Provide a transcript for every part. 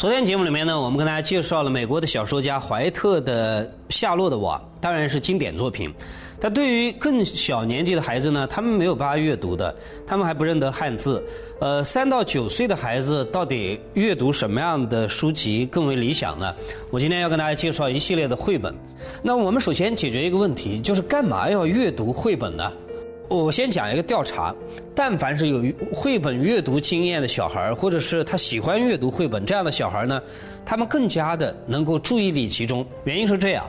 昨天节目里面呢，我们跟大家介绍了美国的小说家怀特的《夏洛的网》，当然是经典作品。但对于更小年纪的孩子呢，他们没有办法阅读的，他们还不认得汉字。呃，三到九岁的孩子到底阅读什么样的书籍更为理想呢？我今天要跟大家介绍一系列的绘本。那我们首先解决一个问题，就是干嘛要阅读绘本呢？我先讲一个调查：但凡是有绘本阅读经验的小孩或者是他喜欢阅读绘本这样的小孩呢，他们更加的能够注意力集中。原因是这样，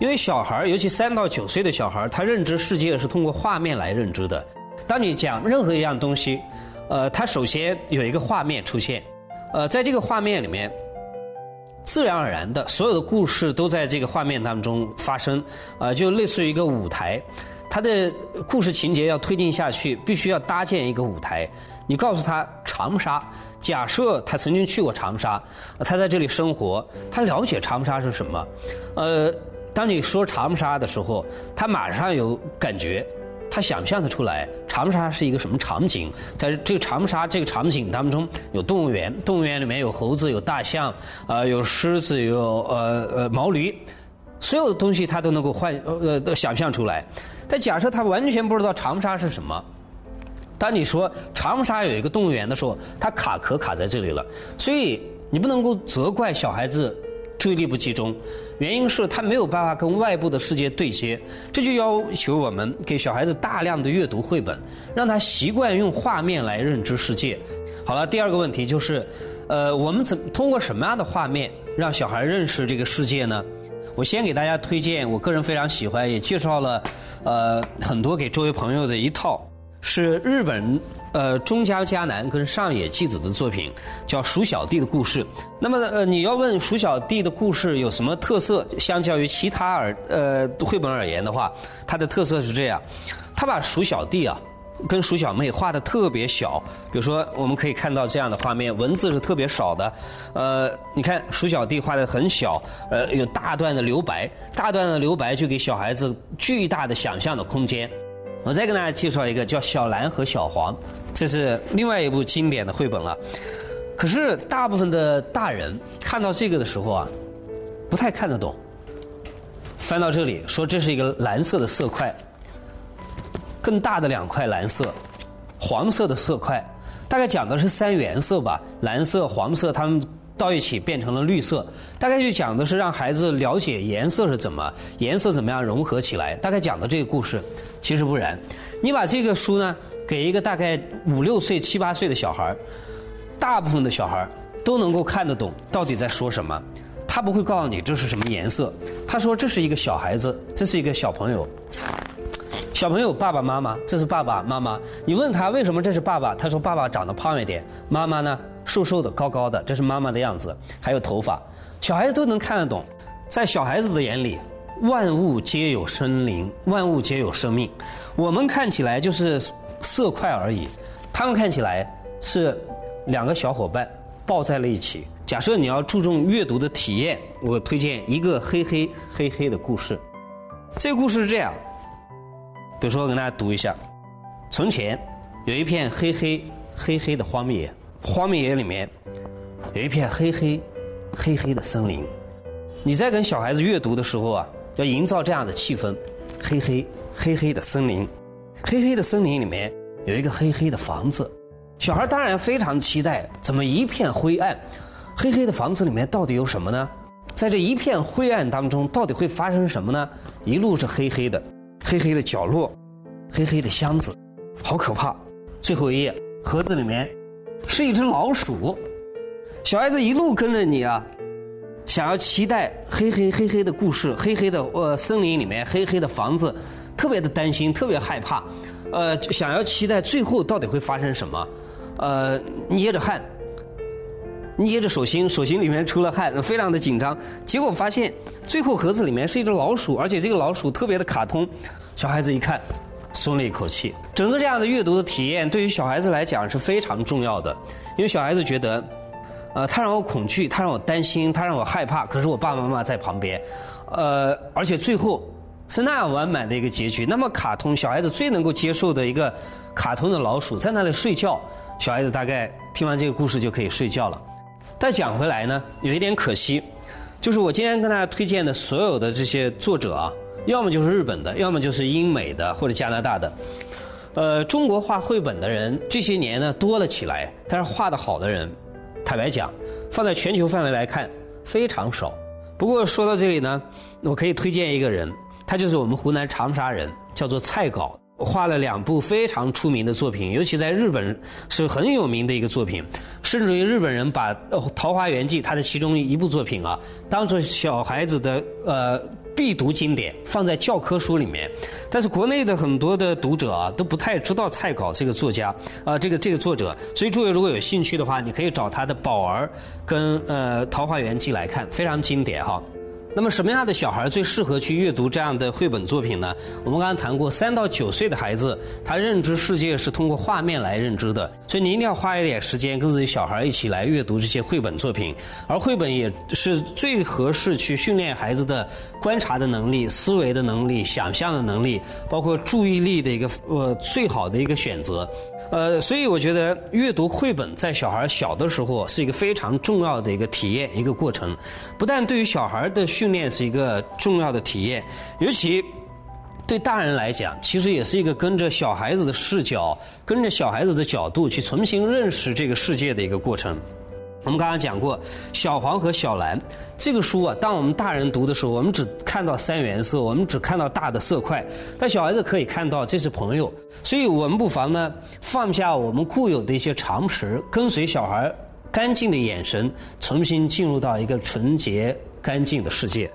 因为小孩尤其三到九岁的小孩他认知世界是通过画面来认知的。当你讲任何一样东西，呃，他首先有一个画面出现，呃，在这个画面里面，自然而然的所有的故事都在这个画面当中发生，呃，就类似于一个舞台。他的故事情节要推进下去，必须要搭建一个舞台。你告诉他长沙，假设他曾经去过长沙，他在这里生活，他了解长沙是什么。呃，当你说长沙的时候，他马上有感觉，他想象的出来长沙是一个什么场景。在这个长沙这个场景当中，有动物园，动物园里面有猴子，有大象，呃，有狮子，有呃呃毛驴，所有的东西他都能够幻呃呃想象出来。但假设他完全不知道长沙是什么，当你说长沙有一个动物园的时候，他卡壳卡在这里了。所以你不能够责怪小孩子注意力不集中，原因是他没有办法跟外部的世界对接。这就要求我们给小孩子大量的阅读绘本，让他习惯用画面来认知世界。好了，第二个问题就是，呃，我们怎通过什么样的画面让小孩认识这个世界呢？我先给大家推荐，我个人非常喜欢，也介绍了，呃，很多给周围朋友的一套，是日本呃中家男跟上野纪子的作品，叫《鼠小弟的故事》。那么呃，你要问鼠小弟的故事有什么特色？相较于其他而呃绘本而言的话，它的特色是这样，他把鼠小弟啊。跟鼠小妹画的特别小，比如说我们可以看到这样的画面，文字是特别少的。呃，你看鼠小弟画的很小，呃，有大段的留白，大段的留白就给小孩子巨大的想象的空间。我再跟大家介绍一个叫《小蓝和小黄》，这是另外一部经典的绘本了。可是大部分的大人看到这个的时候啊，不太看得懂。翻到这里说这是一个蓝色的色块。更大的两块蓝色，黄色的色块，大概讲的是三原色吧，蓝色、黄色，它们到一起变成了绿色。大概就讲的是让孩子了解颜色是怎么，颜色怎么样融合起来。大概讲的这个故事，其实不然。你把这个书呢给一个大概五六岁、七八岁的小孩大部分的小孩都能够看得懂到底在说什么。他不会告诉你这是什么颜色，他说这是一个小孩子，这是一个小朋友。小朋友，爸爸妈妈，这是爸爸妈妈。你问他为什么这是爸爸，他说爸爸长得胖一点，妈妈呢瘦瘦的、高高的，这是妈妈的样子，还有头发。小孩子都能看得懂，在小孩子的眼里，万物皆有生灵，万物皆有生命。我们看起来就是色块而已，他们看起来是两个小伙伴抱在了一起。假设你要注重阅读的体验，我推荐一个黑黑黑黑的故事。这个故事是这样。比如说，我跟大家读一下：从前有一片黑黑黑黑的荒野，荒野里面有一片黑黑黑黑的森林。你在跟小孩子阅读的时候啊，要营造这样的气氛：黑黑黑黑的森林，黑黑的森林里面有一个黑黑的房子。小孩当然非常期待，怎么一片灰暗？黑黑的房子里面到底有什么呢？在这一片灰暗当中，到底会发生什么呢？一路是黑黑的。黑黑的角落，黑黑的箱子，好可怕！最后一页，盒子里面是一只老鼠。小孩子一路跟着你啊，想要期待黑黑黑黑的故事，黑黑的呃森林里面黑黑的房子，特别的担心，特别害怕，呃，想要期待最后到底会发生什么，呃，捏着汗。捏着手心，手心里面出了汗，非常的紧张。结果发现，最后盒子里面是一只老鼠，而且这个老鼠特别的卡通。小孩子一看，松了一口气。整个这样的阅读的体验，对于小孩子来讲是非常重要的，因为小孩子觉得，呃，他让我恐惧，他让我担心，他让我害怕，可是我爸爸妈妈在旁边，呃，而且最后是那样完满的一个结局。那么卡通，小孩子最能够接受的一个卡通的老鼠在那里睡觉，小孩子大概听完这个故事就可以睡觉了。但讲回来呢，有一点可惜，就是我今天跟大家推荐的所有的这些作者啊，要么就是日本的，要么就是英美的或者加拿大的。呃，中国画绘本的人这些年呢多了起来，但是画的好的人，坦白讲，放在全球范围来看非常少。不过说到这里呢，我可以推荐一个人，他就是我们湖南长沙人，叫做蔡稿。画了两部非常出名的作品，尤其在日本是很有名的一个作品，甚至于日本人把《桃花源记》它的其中一部作品啊，当做小孩子的呃必读经典，放在教科书里面。但是国内的很多的读者啊，都不太知道蔡稿这个作家啊，这个这个作者。所以诸位如果有兴趣的话，你可以找他的《宝儿》跟呃《桃花源记》来看，非常经典哈。那么什么样的小孩最适合去阅读这样的绘本作品呢？我们刚刚谈过，三到九岁的孩子，他认知世界是通过画面来认知的，所以你一定要花一点时间跟自己小孩一起来阅读这些绘本作品。而绘本也是最合适去训练孩子的观察的能力、思维的能力、想象的能力，包括注意力的一个呃最好的一个选择。呃，所以我觉得阅读绘本在小孩小的时候是一个非常重要的一个体验一个过程，不但对于小孩的训练是一个重要的体验，尤其对大人来讲，其实也是一个跟着小孩子的视角、跟着小孩子的角度去重新认识这个世界的一个过程。我们刚刚讲过《小黄和小蓝》这个书啊，当我们大人读的时候，我们只看到三原色，我们只看到大的色块，但小孩子可以看到这是朋友，所以我们不妨呢放下我们固有的一些常识，跟随小孩干净的眼神，重新进入到一个纯洁干净的世界。